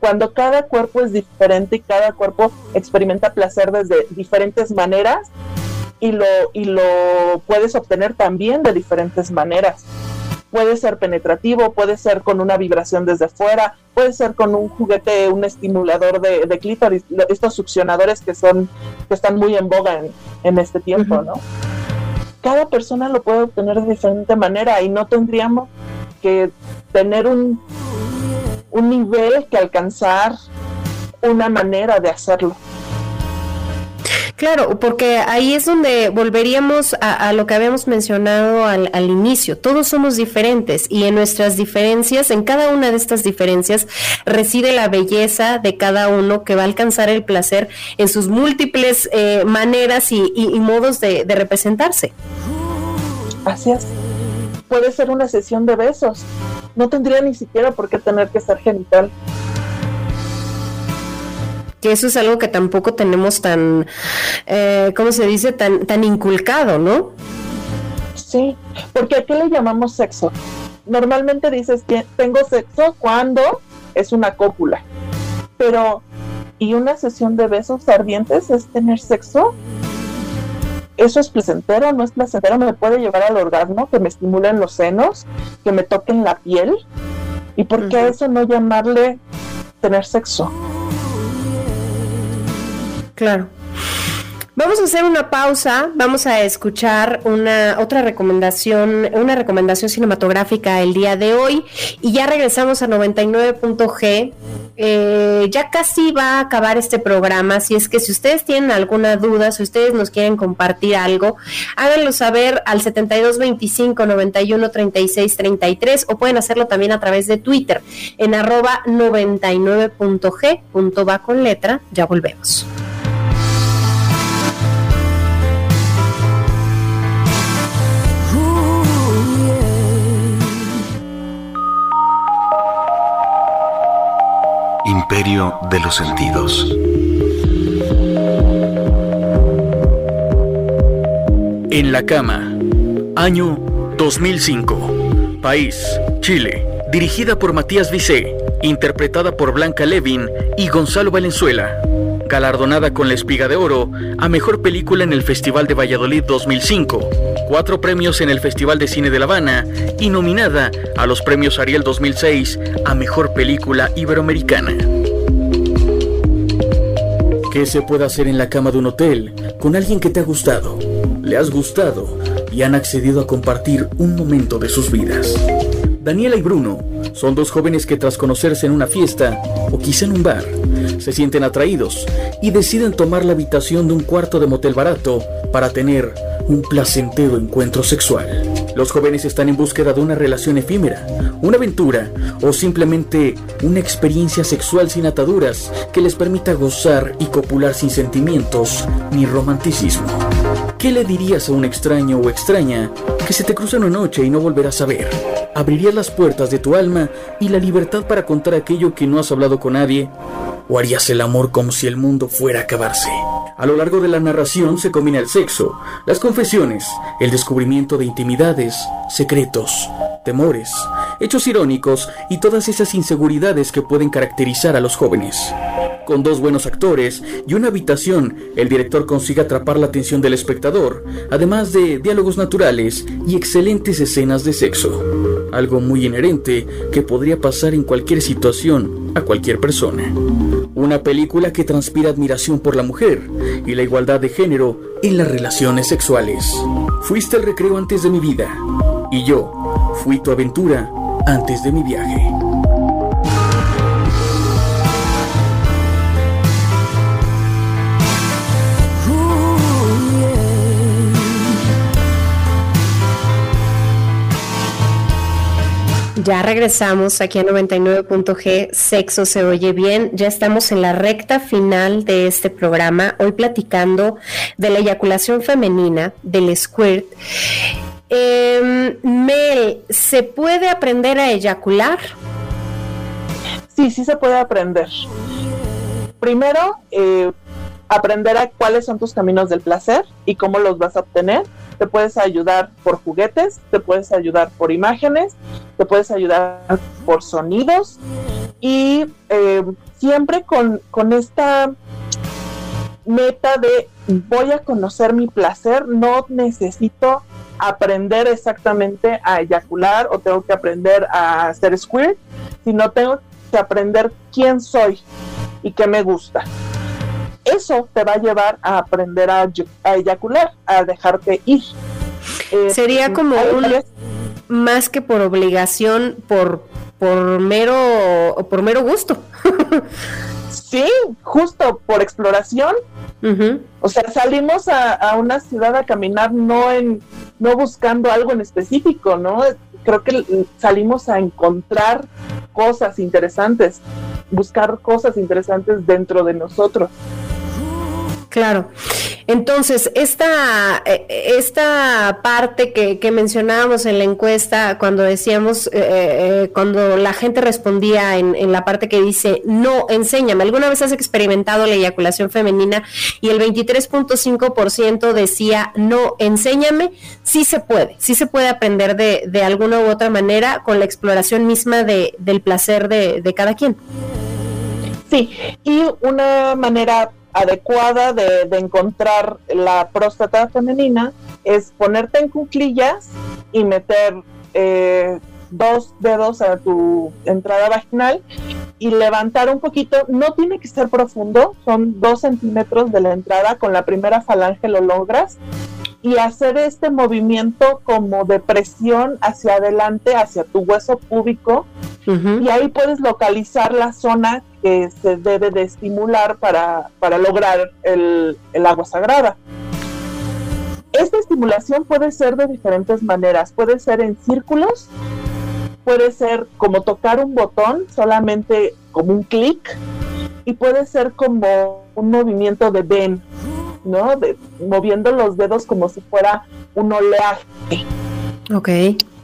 Cuando cada cuerpo es diferente y cada cuerpo experimenta placer desde diferentes maneras y lo, y lo puedes obtener también de diferentes maneras puede ser penetrativo, puede ser con una vibración desde fuera, puede ser con un juguete, un estimulador de, de clítoris, estos succionadores que son, que están muy en boga en, este tiempo, ¿no? cada persona lo puede obtener de diferente manera y no tendríamos que tener un, un nivel que alcanzar una manera de hacerlo. Claro, porque ahí es donde volveríamos a, lo que habíamos mencionado al, al, inicio. Todos somos diferentes y en nuestras diferencias, en cada una de estas diferencias, reside la belleza de cada uno que va a alcanzar el placer en sus múltiples eh, maneras y, modos de, de representarse. Así es. Puede ser una sesión de besos. No tendría ni siquiera por qué tener que ser genital que eso es algo que tampoco tenemos tan, eh, ¿cómo se dice?, tan, tan inculcado, ¿no? Sí, porque ¿a qué le llamamos sexo? Normalmente dices que tengo sexo cuando es una cópula, pero ¿y una sesión de besos ardientes es tener sexo? ¿Eso es placentero? ¿No es placentero? ¿Me puede llevar al orgasmo? ¿Que me estimulen los senos? ¿Que me toquen la piel? ¿Y por qué eso no llamarle tener sexo? Claro. Vamos a hacer una pausa, vamos a escuchar una otra recomendación, una recomendación cinematográfica el día de hoy y ya regresamos a 99.g. Eh, ya casi va a acabar este programa, así es que si ustedes tienen alguna duda, si ustedes nos quieren compartir algo, háganlo saber al 7225 91 36 33 o pueden hacerlo también a través de Twitter en arroba 99.g. va con letra, ya volvemos. Imperio de los Sentidos. En la cama. Año 2005. País, Chile. Dirigida por Matías Vicé. Interpretada por Blanca Levin y Gonzalo Valenzuela galardonada con la Espiga de Oro a Mejor Película en el Festival de Valladolid 2005, cuatro premios en el Festival de Cine de La Habana y nominada a los premios Ariel 2006 a Mejor Película Iberoamericana. ¿Qué se puede hacer en la cama de un hotel con alguien que te ha gustado, le has gustado y han accedido a compartir un momento de sus vidas? Daniela y Bruno son dos jóvenes que tras conocerse en una fiesta o quizá en un bar, se sienten atraídos y deciden tomar la habitación de un cuarto de motel barato para tener un placentero encuentro sexual. Los jóvenes están en búsqueda de una relación efímera, una aventura o simplemente una experiencia sexual sin ataduras que les permita gozar y copular sin sentimientos ni romanticismo. ¿Qué le dirías a un extraño o extraña que se te cruza una noche y no volverás a ver? ¿Abrirías las puertas de tu alma y la libertad para contar aquello que no has hablado con nadie? ¿O harías el amor como si el mundo fuera a acabarse? A lo largo de la narración se combina el sexo, las confesiones, el descubrimiento de intimidades, secretos, temores, hechos irónicos y todas esas inseguridades que pueden caracterizar a los jóvenes. Con dos buenos actores y una habitación, el director consigue atrapar la atención del espectador, además de diálogos naturales y excelentes escenas de sexo. Algo muy inherente que podría pasar en cualquier situación a cualquier persona. Una película que transpira admiración por la mujer y la igualdad de género en las relaciones sexuales. Fuiste el recreo antes de mi vida y yo fui tu aventura antes de mi viaje. Ya regresamos aquí a 99.g, Sexo se oye bien. Ya estamos en la recta final de este programa, hoy platicando de la eyaculación femenina, del squirt. Eh, Mel, ¿se puede aprender a eyacular? Sí, sí se puede aprender. Primero, eh, aprender a cuáles son tus caminos del placer y cómo los vas a obtener. Te puedes ayudar por juguetes, te puedes ayudar por imágenes, te puedes ayudar por sonidos. Y eh, siempre con, con esta meta de voy a conocer mi placer, no necesito aprender exactamente a eyacular o tengo que aprender a hacer squirt, sino tengo que aprender quién soy y qué me gusta eso te va a llevar a aprender a, eyacular, a dejarte ir. Eh, Sería como un, más que por obligación, por, por mero, por mero gusto. sí, justo por exploración. O sea, salimos a, a, una ciudad a caminar no en, no buscando algo en específico, ¿no? Creo que salimos a encontrar cosas interesantes, buscar cosas interesantes dentro de nosotros. Claro. Entonces, esta, eh, esta parte que, que, mencionábamos en la encuesta, cuando decíamos, eh, eh, cuando la gente respondía en, en, la parte que dice, no, enséñame, ¿alguna vez has experimentado la eyaculación femenina? Y el 23.5% decía, no, enséñame, sí se puede, sí se puede aprender de, de alguna u otra manera con la exploración misma de, del placer de, de cada quien. Sí, y una manera adecuada de, encontrar la próstata femenina es ponerte en cuclillas y meter eh, dos dedos a tu entrada vaginal y levantar un poquito. No tiene que ser profundo, son dos centímetros de la entrada. Con la primera falange lo logras y hacer este movimiento como de presión hacia adelante, hacia tu hueso púbico, y ahí puedes localizar la zona que se debe de estimular para, lograr el, el agua sagrada. Esta estimulación puede ser de diferentes maneras, puede ser en círculos, puede ser como tocar un botón, solamente como un clic, y puede ser como un movimiento de ven, ¿no? De, moviendo los dedos como si fuera un oleaje. Ok.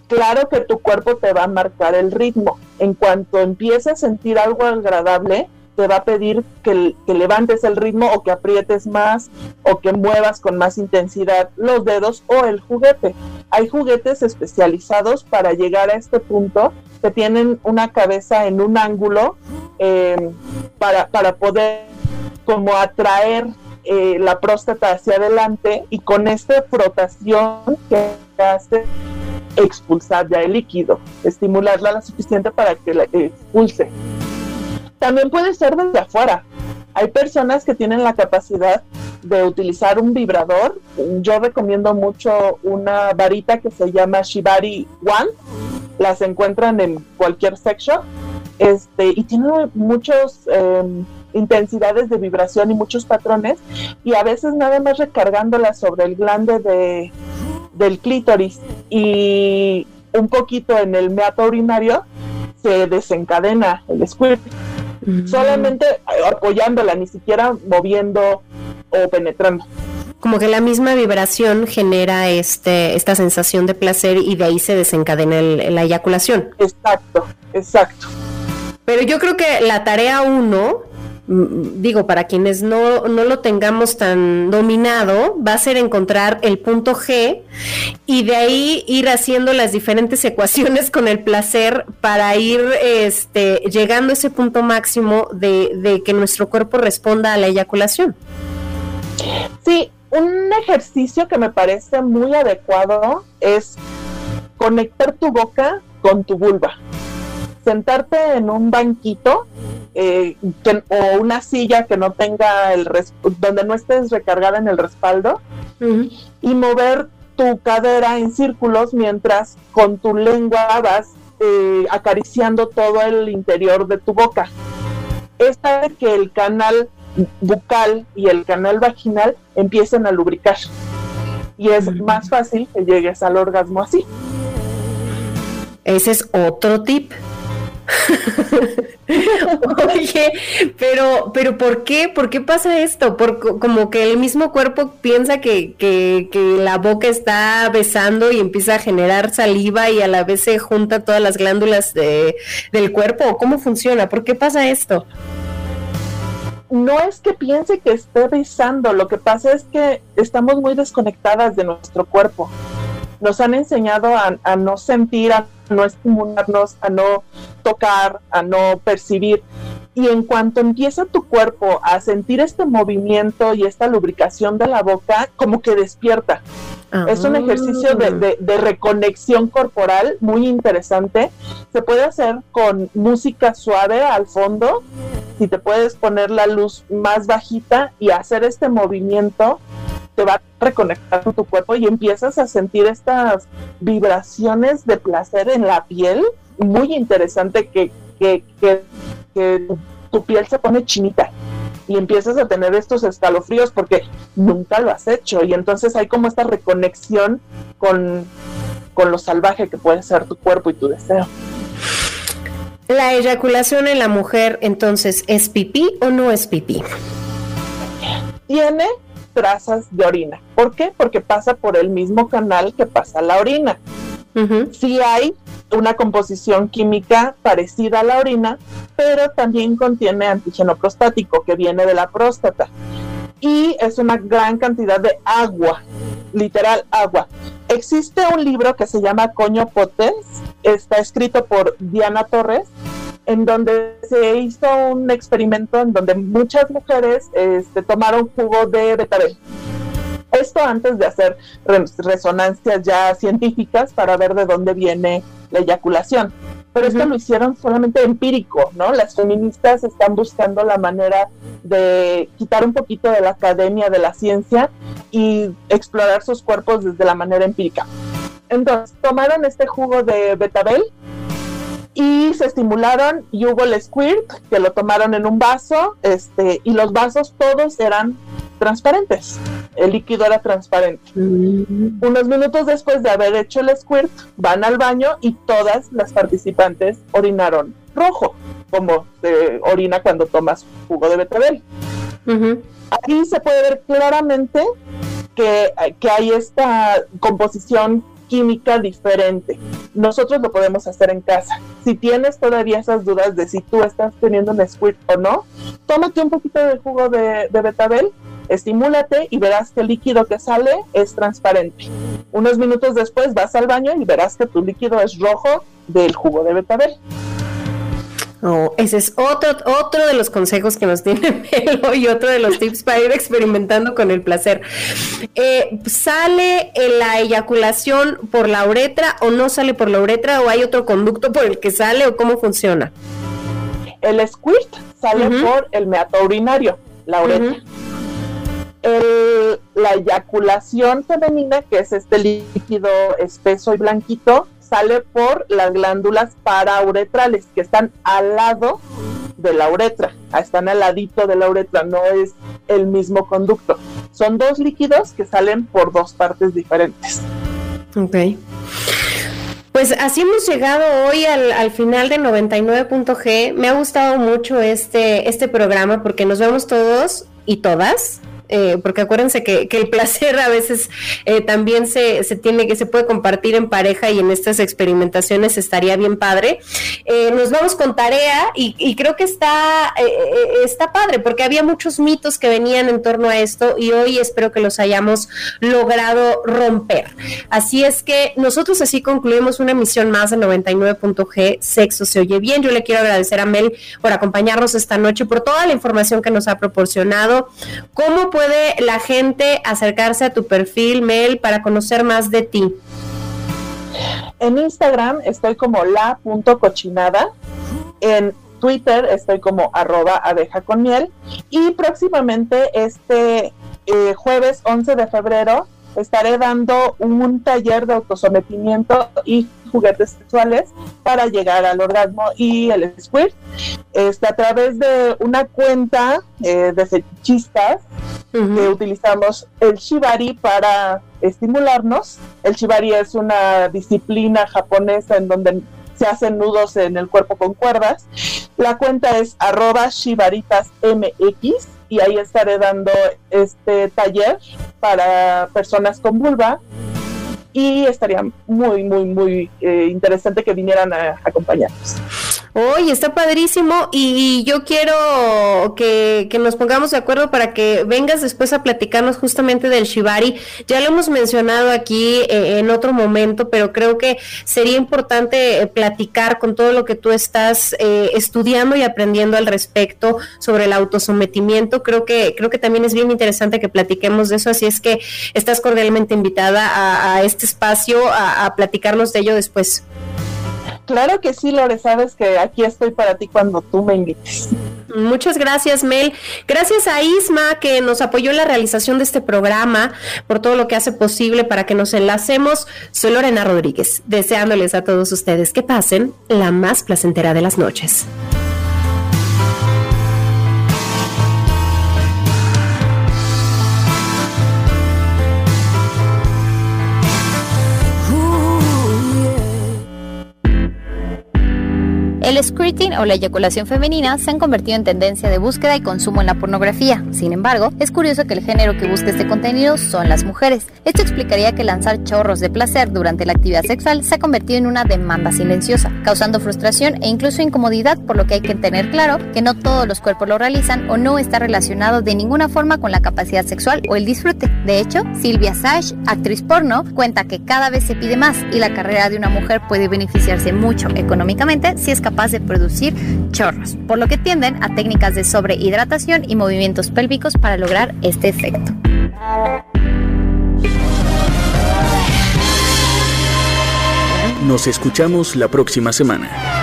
Claro que tu cuerpo te va a marcar el ritmo. En cuanto empieces a sentir algo agradable, te va a pedir que, que, levantes el ritmo o que aprietes más o que muevas con más intensidad los dedos o el juguete. Hay juguetes especializados para llegar a este punto que tienen una cabeza en un ángulo eh, para, para poder como atraer eh, la próstata hacia adelante y con esta frotación que hace expulsar ya el líquido, estimularla lo suficiente para que la expulse. También puede ser desde afuera. Hay personas que tienen la capacidad de utilizar un vibrador. Yo recomiendo mucho una varita que se llama Shibari One. Las encuentran en cualquier shop. Este, y tiene muchos em, intensidades de vibración y muchos patrones y a veces nada más recargándola sobre el glande de, del clítoris y un poquito en el meato urinario se desencadena el squirt. Solamente apoyándola, ni siquiera moviendo o penetrando. Como que la misma vibración genera este, esta sensación de placer y de ahí se desencadena la eyaculación. Exacto, exacto. Pero yo creo que la tarea uno Mm, digo, para quienes no, no, lo tengamos tan dominado, va a ser encontrar el punto G y de ahí ir haciendo las diferentes ecuaciones con el placer para ir este, llegando a ese punto máximo de, de que nuestro cuerpo responda a la eyaculación. Sí, un ejercicio que me parece muy adecuado es conectar tu boca con tu vulva. Sentarte en un banquito eh, o una silla que no tenga el donde no estés recargada en el respaldo y mover tu cadera en círculos mientras con tu lengua vas eh, acariciando todo el interior de tu boca. Esta es que el canal bucal y el canal vaginal empiecen a lubricar y es más fácil que llegues al orgasmo así. Ese es otro tip. Oye, pero, pero ¿por qué? ¿Por qué pasa esto? Por, como que el mismo cuerpo piensa que, que, la boca está besando y empieza a generar saliva y a la vez se junta todas las glándulas del cuerpo. ¿Cómo funciona? ¿Por qué pasa esto? No es que piense que esté besando, lo que pasa es que estamos muy desconectadas de nuestro cuerpo. Nos han enseñado a, a no sentir, a no estimularnos, a no tocar, a no percibir. Y en cuanto empieza tu cuerpo a sentir este movimiento y esta lubricación de la boca, como que despierta. Es un ejercicio de, de, reconexión corporal muy interesante. Se puede hacer con música suave al fondo, si te puedes poner la luz más bajita y hacer este movimiento te va a reconectar con tu cuerpo y empiezas a sentir estas vibraciones de placer en la piel, muy interesante que, que, que, que tu piel se pone chinita y empiezas a tener estos escalofríos porque nunca lo has hecho y entonces hay como esta reconexión con, con lo salvaje que puede ser tu cuerpo y tu deseo. La eyaculación en la mujer entonces es pipí o no es pipí? Tiene trazas de orina. ¿Por qué? Porque pasa por el mismo canal que pasa la orina. Sí hay una composición química parecida a la orina, pero también contiene antígeno prostático que viene de la próstata. Y es una gran cantidad de agua, literal agua. Existe un libro que se llama Coño Potes, está escrito por Diana Torres, en donde se hizo un experimento en donde muchas mujeres este, tomaron jugo de betabel. Esto antes de hacer resonancias ya científicas para ver de dónde viene la eyaculación. Pero esto lo hicieron solamente empírico, ¿no? Las feministas están buscando la manera de quitar un poquito de la academia, de la ciencia y explorar sus cuerpos desde la manera empírica. Entonces, tomaron este jugo de betabel y se estimularon y hubo el squirt que lo tomaron en un vaso este y los vasos todos eran transparentes. El líquido era transparente. Mm. unos minutos después de haber hecho el squirt van al baño y todas las participantes orinaron rojo como se orina cuando tomas jugo de betabel. Aquí se puede ver claramente que, que hay esta composición química diferente. Nosotros lo podemos hacer en casa. Si tienes todavía esas dudas de si tú estás teniendo un squirt o no, tómate un poquito de jugo de, de betabel, estimúlate y verás que el líquido que sale es transparente. Unos minutos después vas al baño y verás que tu líquido es rojo del jugo de betabel. Oh, ese es otro, otro de los consejos que nos tiene Melo y otro de los tips para ir experimentando con el placer. Eh, ¿Sale la eyaculación por la uretra o no sale por la uretra o hay otro conducto por el que sale o cómo funciona? El squirt sale por el meato urinario, la uretra. la eyaculación femenina, que es este líquido espeso y blanquito, sale por las glándulas parauretrales que están al lado de la uretra, están al ladito de la uretra, no es el mismo conducto. Son dos líquidos que salen por dos partes diferentes. Ok. Pues así hemos llegado hoy al, al final de 99.g. Me ha gustado mucho este, este programa porque nos vemos todos y todas eh, porque acuérdense que, el placer a veces eh, también se, tiene que se puede compartir en pareja y en estas experimentaciones estaría bien padre. Eh, nos vamos con tarea y, creo que está, está padre porque había muchos mitos que venían en torno a esto y hoy espero que los hayamos logrado romper. Así es que nosotros así concluimos una emisión más de 99.g, Sexo se oye bien. Yo le quiero agradecer a Mel por acompañarnos esta noche, por toda la información que nos ha proporcionado. ¿Cómo puede la gente acercarse a tu perfil, Mel, para conocer más de ti? En Instagram estoy como la.cochinada. En Twitter estoy como arroba abeja con miel. Y próximamente este eh, jueves 11 de febrero estaré dando un taller de autosometimiento y juguetes sexuales para llegar al orgasmo y el squirt. Este, a través de una cuenta eh, de fetichistas que utilizamos el shibari para estimularnos. El shibari es una disciplina japonesa en donde se hacen nudos en el cuerpo con cuerdas. La cuenta es arroba shibaritasmx y ahí estaré dando este taller para personas con vulva y estaría muy, muy, muy eh, interesante que vinieran a acompañarnos. Oye, está padrísimo y yo quiero que, nos pongamos de acuerdo para que vengas después a platicarnos justamente del Shibari. Ya lo hemos mencionado aquí eh, en otro momento, pero creo que sería importante eh, platicar con todo lo que tú estás estudiando y aprendiendo al respecto sobre el autosometimiento. Creo que, creo que también es bien interesante que platiquemos de eso, así es que estás cordialmente invitada a, este espacio a platicarnos de ello después. Claro que sí, Lore, sabes que aquí estoy para ti cuando tú me invites. Muchas gracias, Mel. Gracias a Isma que nos apoyó en la realización de este programa, por todo lo que hace posible para que nos enlacemos. Soy Lorena Rodríguez, deseándoles a todos ustedes que pasen la más placentera de las noches. El squirting o la eyaculación femenina se han convertido en tendencia de búsqueda y consumo en la pornografía. Sin embargo, es curioso que el género que busca este contenido son las mujeres. Esto explicaría que lanzar chorros de placer durante la actividad sexual se ha convertido en una demanda silenciosa, causando frustración e incluso incomodidad, por lo que hay que tener claro que no todos los cuerpos lo realizan o no está relacionado de ninguna forma con la capacidad sexual o el disfrute. De hecho, Silvia Sash, actriz porno, cuenta que cada vez se pide más y la carrera de una mujer puede beneficiarse mucho económicamente si es de producir chorros, por lo que tienden a técnicas de sobrehidratación y movimientos pélvicos para lograr este efecto. Nos escuchamos la próxima semana.